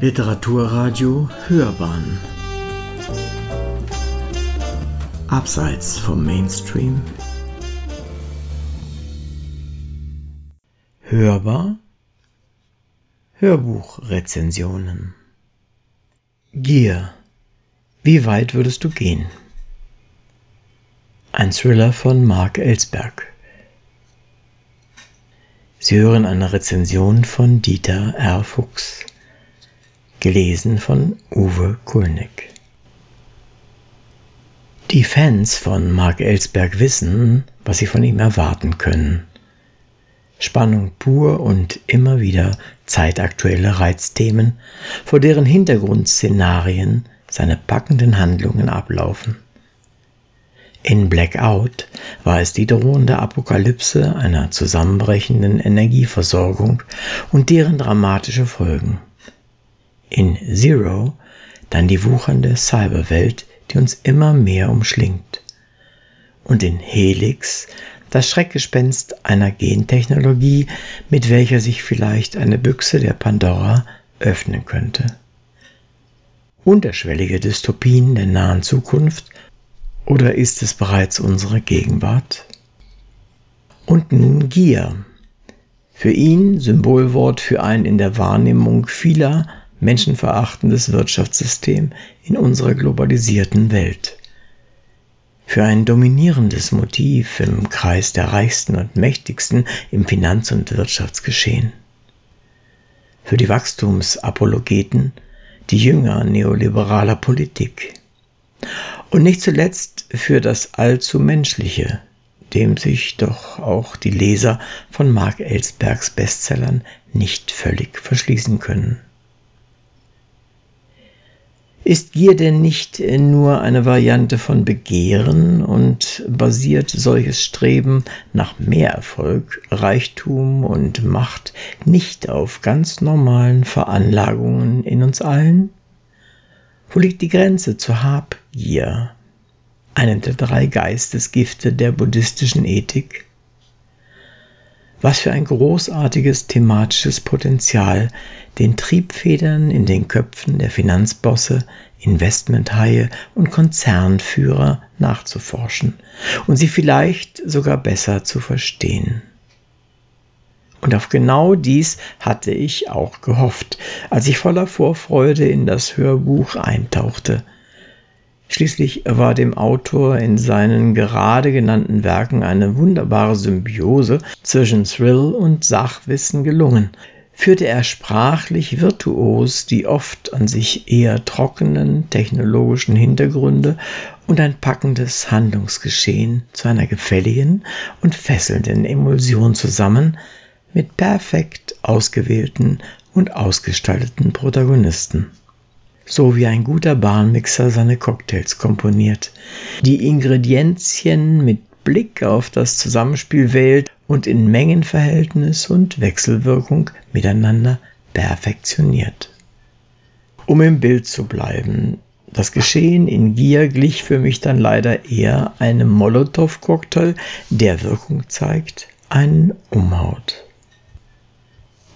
Literaturradio Hörbahn. Abseits vom Mainstream. Hörbar. Hörbuchrezensionen. Gier. Wie weit würdest du gehen? Ein Thriller von Mark Ellsberg. Sie hören eine Rezension von Dieter R. Fuchs gelesen von Uwe Kulnig. Die Fans von Mark Ellsberg wissen, was sie von ihm erwarten können. Spannung pur und immer wieder zeitaktuelle Reizthemen, vor deren Hintergrundszenarien seine packenden Handlungen ablaufen. In Blackout war es die drohende Apokalypse einer zusammenbrechenden Energieversorgung und deren dramatische Folgen in Zero dann die wuchernde Cyberwelt, die uns immer mehr umschlingt. Und in Helix das Schreckgespenst einer Gentechnologie, mit welcher sich vielleicht eine Büchse der Pandora öffnen könnte. Unterschwellige Dystopien der nahen Zukunft oder ist es bereits unsere Gegenwart? Und nun Gier. Für ihn Symbolwort für ein in der Wahrnehmung vieler menschenverachtendes Wirtschaftssystem in unserer globalisierten Welt. Für ein dominierendes Motiv im Kreis der Reichsten und Mächtigsten im Finanz- und Wirtschaftsgeschehen. Für die Wachstumsapologeten die Jünger neoliberaler Politik. Und nicht zuletzt für das allzu Menschliche, dem sich doch auch die Leser von Mark Ellsbergs Bestsellern nicht völlig verschließen können. Ist Gier denn nicht nur eine Variante von Begehren und basiert solches Streben nach mehr Erfolg, Reichtum und Macht nicht auf ganz normalen Veranlagungen in uns allen? Wo liegt die Grenze zur Habgier, einem der drei Geistesgifte der buddhistischen Ethik? Was für ein großartiges thematisches Potenzial den Triebfedern in den Köpfen der Finanzbosse, Investmenthaie und Konzernführer nachzuforschen und sie vielleicht sogar besser zu verstehen. Und auf genau dies hatte ich auch gehofft, als ich voller Vorfreude in das Hörbuch eintauchte – Schließlich war dem Autor in seinen gerade genannten Werken eine wunderbare Symbiose zwischen Thrill und Sachwissen gelungen. Führte er sprachlich virtuos die oft an sich eher trockenen technologischen Hintergründe und ein packendes Handlungsgeschehen zu einer gefälligen und fesselnden Emulsion zusammen mit perfekt ausgewählten und ausgestalteten Protagonisten so wie ein guter Barmixer seine Cocktails komponiert, die Ingredienzien mit Blick auf das Zusammenspiel wählt und in Mengenverhältnis und Wechselwirkung miteinander perfektioniert. Um im Bild zu bleiben, das Geschehen in Gier glich für mich dann leider eher einem Molotow-Cocktail, der Wirkung zeigt, einen umhaut.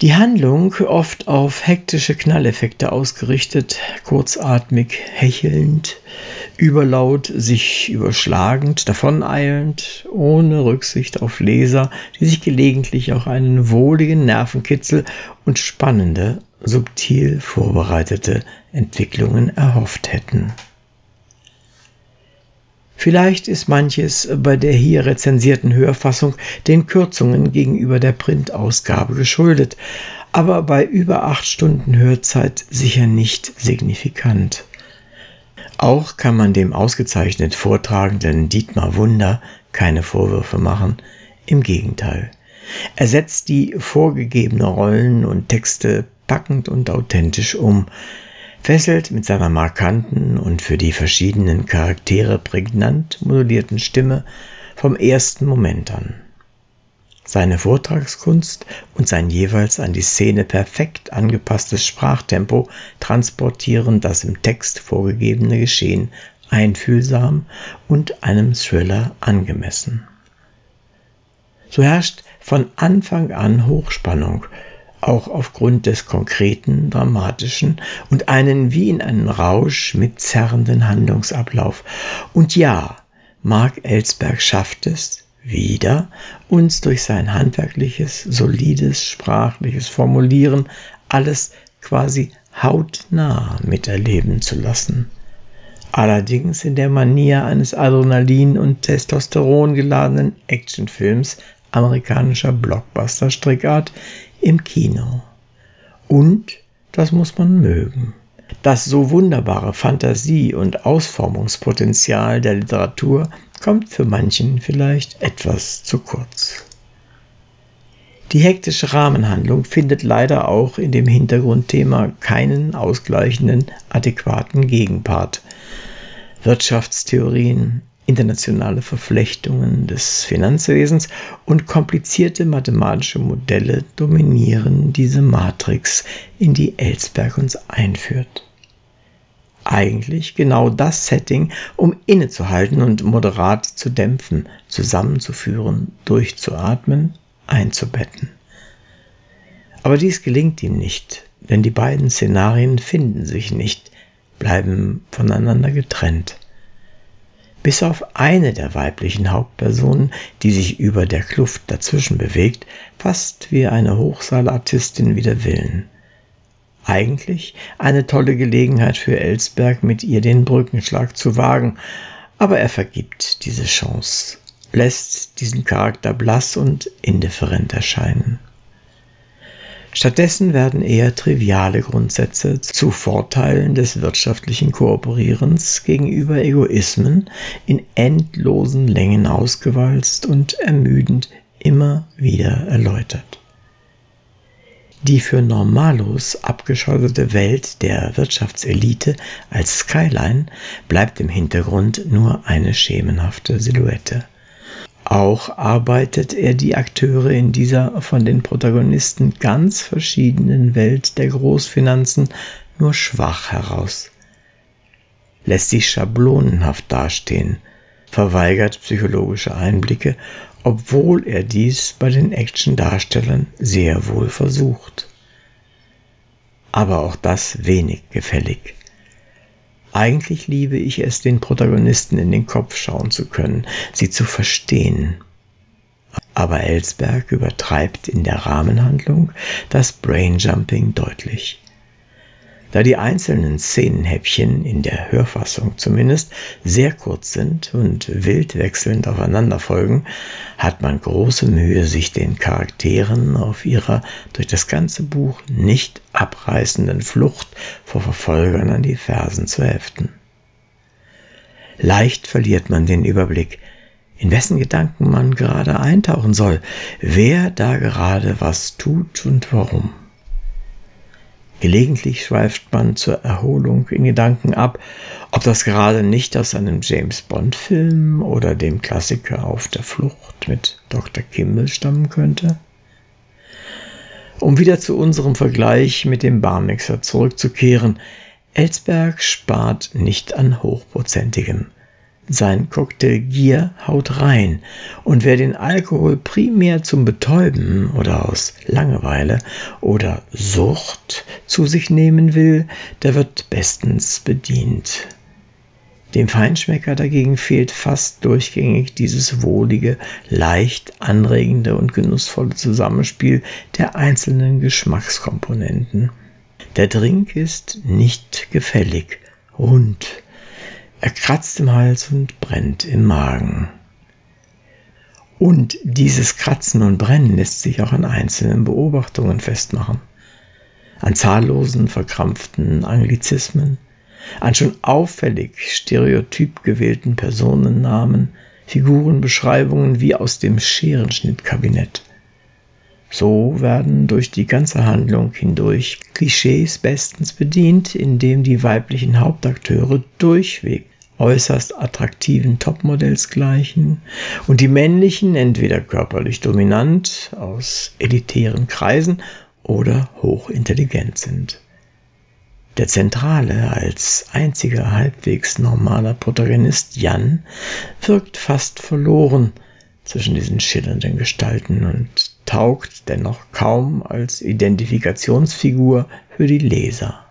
Die Handlung, oft auf hektische Knalleffekte ausgerichtet, kurzatmig, hechelnd, überlaut, sich überschlagend, davoneilend, ohne Rücksicht auf Leser, die sich gelegentlich auch einen wohligen Nervenkitzel und spannende, subtil vorbereitete Entwicklungen erhofft hätten. Vielleicht ist manches bei der hier rezensierten Hörfassung den Kürzungen gegenüber der Printausgabe geschuldet, aber bei über acht Stunden Hörzeit sicher nicht signifikant. Auch kann man dem ausgezeichnet vortragenden Dietmar Wunder keine Vorwürfe machen, im Gegenteil. Er setzt die vorgegebene Rollen und Texte packend und authentisch um, fesselt mit seiner markanten und für die verschiedenen Charaktere prägnant modulierten Stimme vom ersten Moment an. Seine Vortragskunst und sein jeweils an die Szene perfekt angepasstes Sprachtempo transportieren das im Text vorgegebene Geschehen einfühlsam und einem Thriller angemessen. So herrscht von Anfang an Hochspannung, auch aufgrund des konkreten, dramatischen und einen wie in einen Rausch mitzerrenden Handlungsablauf. Und ja, Mark Ellsberg schafft es, wieder uns durch sein handwerkliches, solides, sprachliches Formulieren alles quasi hautnah miterleben zu lassen. Allerdings in der Manier eines Adrenalin- und Testosteron geladenen Actionfilms amerikanischer Blockbuster-Strickart im Kino. Und das muss man mögen. Das so wunderbare Fantasie- und Ausformungspotenzial der Literatur kommt für manchen vielleicht etwas zu kurz. Die hektische Rahmenhandlung findet leider auch in dem Hintergrundthema keinen ausgleichenden, adäquaten Gegenpart. Wirtschaftstheorien, internationale Verflechtungen des Finanzwesens und komplizierte mathematische Modelle dominieren diese Matrix, in die Ellsberg uns einführt. Eigentlich genau das Setting, um innezuhalten und moderat zu dämpfen, zusammenzuführen, durchzuatmen, einzubetten. Aber dies gelingt ihm nicht, denn die beiden Szenarien finden sich nicht, bleiben voneinander getrennt bis auf eine der weiblichen Hauptpersonen, die sich über der Kluft dazwischen bewegt, fast wie eine Hochsaalartistin wider Willen. Eigentlich eine tolle Gelegenheit für Ellsberg, mit ihr den Brückenschlag zu wagen, aber er vergibt diese Chance, lässt diesen Charakter blass und indifferent erscheinen. Stattdessen werden eher triviale Grundsätze zu Vorteilen des wirtschaftlichen Kooperierens gegenüber Egoismen in endlosen Längen ausgewalzt und ermüdend immer wieder erläutert. Die für Normalos abgeschottete Welt der Wirtschaftselite als Skyline bleibt im Hintergrund nur eine schemenhafte Silhouette. Auch arbeitet er die Akteure in dieser von den Protagonisten ganz verschiedenen Welt der Großfinanzen nur schwach heraus, lässt sich schablonenhaft dastehen, verweigert psychologische Einblicke, obwohl er dies bei den Actiondarstellern sehr wohl versucht. Aber auch das wenig gefällig. Eigentlich liebe ich es, den Protagonisten in den Kopf schauen zu können, sie zu verstehen. Aber Ellsberg übertreibt in der Rahmenhandlung das Brainjumping deutlich. Da die einzelnen Szenenhäppchen in der Hörfassung zumindest sehr kurz sind und wild wechselnd aufeinander folgen, hat man große Mühe, sich den Charakteren auf ihrer durch das ganze Buch nicht abreißenden Flucht vor Verfolgern an die Fersen zu heften. Leicht verliert man den Überblick, in wessen Gedanken man gerade eintauchen soll, wer da gerade was tut und warum. Gelegentlich schweift man zur Erholung in Gedanken ab, ob das gerade nicht aus einem James Bond-Film oder dem Klassiker Auf der Flucht mit Dr. Kimball stammen könnte. Um wieder zu unserem Vergleich mit dem Barmixer zurückzukehren, Ellsberg spart nicht an hochprozentigem. Sein Cocktail Gier haut rein, und wer den Alkohol primär zum Betäuben oder aus Langeweile oder Sucht zu sich nehmen will, der wird bestens bedient. Dem Feinschmecker dagegen fehlt fast durchgängig dieses wohlige, leicht anregende und genussvolle Zusammenspiel der einzelnen Geschmackskomponenten. Der Drink ist nicht gefällig, rund, er kratzt im Hals und brennt im Magen. Und dieses Kratzen und Brennen lässt sich auch an einzelnen Beobachtungen festmachen. An zahllosen verkrampften Anglizismen, an schon auffällig stereotyp gewählten Personennamen, Figurenbeschreibungen wie aus dem Scherenschnittkabinett. So werden durch die ganze Handlung hindurch Klischees bestens bedient, indem die weiblichen Hauptakteure durchweg äußerst attraktiven Topmodells gleichen und die männlichen entweder körperlich dominant aus elitären Kreisen oder hochintelligent sind. Der zentrale, als einziger halbwegs normaler Protagonist Jan wirkt fast verloren zwischen diesen schillernden Gestalten und taugt dennoch kaum als Identifikationsfigur für die Leser.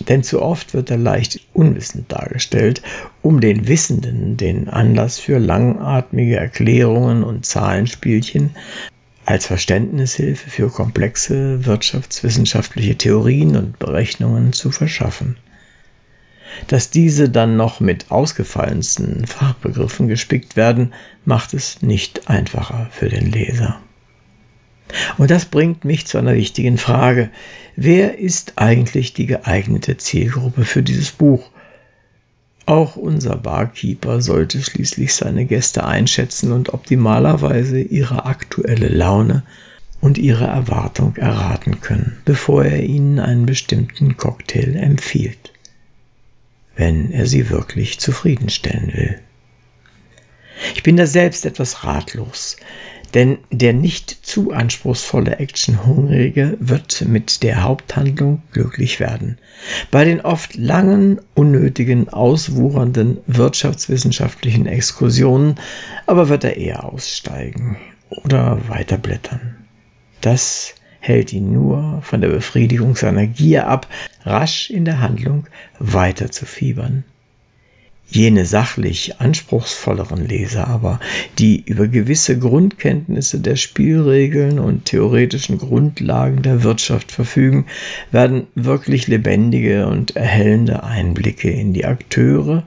Denn zu oft wird er leicht unwissend dargestellt, um den Wissenden den Anlass für langatmige Erklärungen und Zahlenspielchen als Verständnishilfe für komplexe wirtschaftswissenschaftliche Theorien und Berechnungen zu verschaffen. Dass diese dann noch mit ausgefallensten Fachbegriffen gespickt werden, macht es nicht einfacher für den Leser. Und das bringt mich zu einer wichtigen Frage. Wer ist eigentlich die geeignete Zielgruppe für dieses Buch? Auch unser Barkeeper sollte schließlich seine Gäste einschätzen und optimalerweise ihre aktuelle Laune und ihre Erwartung erraten können, bevor er ihnen einen bestimmten Cocktail empfiehlt, wenn er sie wirklich zufriedenstellen will. Ich bin da selbst etwas ratlos, denn der nicht zu anspruchsvolle Actionhungrige wird mit der Haupthandlung glücklich werden. Bei den oft langen, unnötigen, auswuchernden wirtschaftswissenschaftlichen Exkursionen aber wird er eher aussteigen oder weiterblättern. Das hält ihn nur von der Befriedigung seiner Gier ab, rasch in der Handlung weiter zu fiebern. Jene sachlich anspruchsvolleren Leser aber, die über gewisse Grundkenntnisse der Spielregeln und theoretischen Grundlagen der Wirtschaft verfügen, werden wirklich lebendige und erhellende Einblicke in die Akteure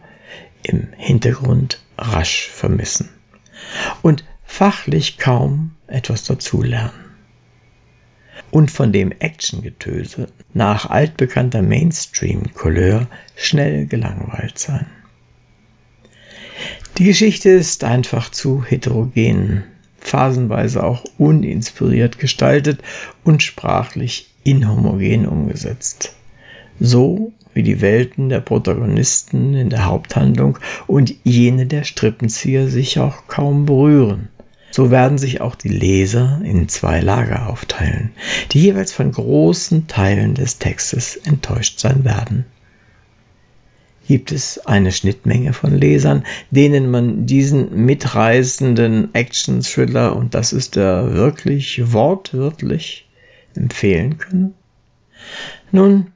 im Hintergrund rasch vermissen und fachlich kaum etwas dazulernen. Und von dem Actiongetöse nach altbekannter Mainstream-Couleur schnell gelangweilt sein. Die Geschichte ist einfach zu heterogen, phasenweise auch uninspiriert gestaltet und sprachlich inhomogen umgesetzt. So wie die Welten der Protagonisten in der Haupthandlung und jene der Strippenzieher sich auch kaum berühren. So werden sich auch die Leser in zwei Lager aufteilen, die jeweils von großen Teilen des Textes enttäuscht sein werden gibt es eine Schnittmenge von Lesern, denen man diesen mitreißenden Action-Thriller, und das ist er wirklich wortwörtlich, empfehlen können? Nun,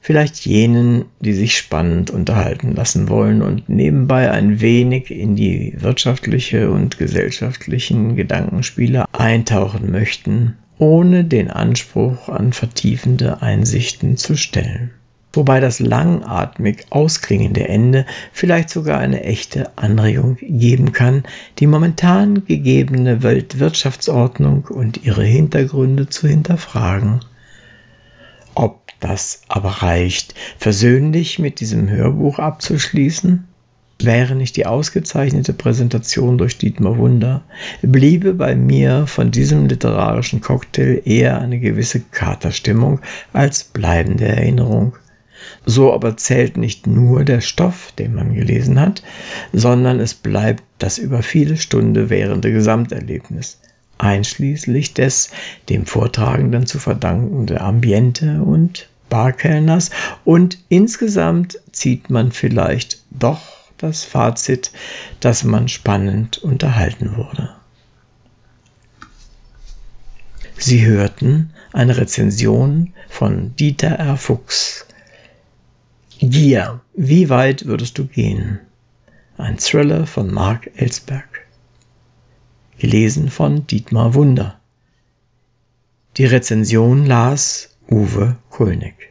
vielleicht jenen, die sich spannend unterhalten lassen wollen und nebenbei ein wenig in die wirtschaftliche und gesellschaftlichen Gedankenspiele eintauchen möchten, ohne den Anspruch an vertiefende Einsichten zu stellen wobei das langatmig ausklingende Ende vielleicht sogar eine echte Anregung geben kann, die momentan gegebene Weltwirtschaftsordnung und ihre Hintergründe zu hinterfragen. Ob das aber reicht, versöhnlich mit diesem Hörbuch abzuschließen? Wäre nicht die ausgezeichnete Präsentation durch Dietmar Wunder, bliebe bei mir von diesem literarischen Cocktail eher eine gewisse Katerstimmung als bleibende Erinnerung so aber zählt nicht nur der Stoff, den man gelesen hat, sondern es bleibt das über viele Stunden währende Gesamterlebnis, einschließlich des dem Vortragenden zu verdankenden Ambiente und Barkellners und insgesamt zieht man vielleicht doch das Fazit, dass man spannend unterhalten wurde. Sie hörten eine Rezension von Dieter R. Fuchs Gier. Wie weit würdest du gehen? Ein Thriller von Mark Ellsberg. Gelesen von Dietmar Wunder. Die Rezension las Uwe Kulnig.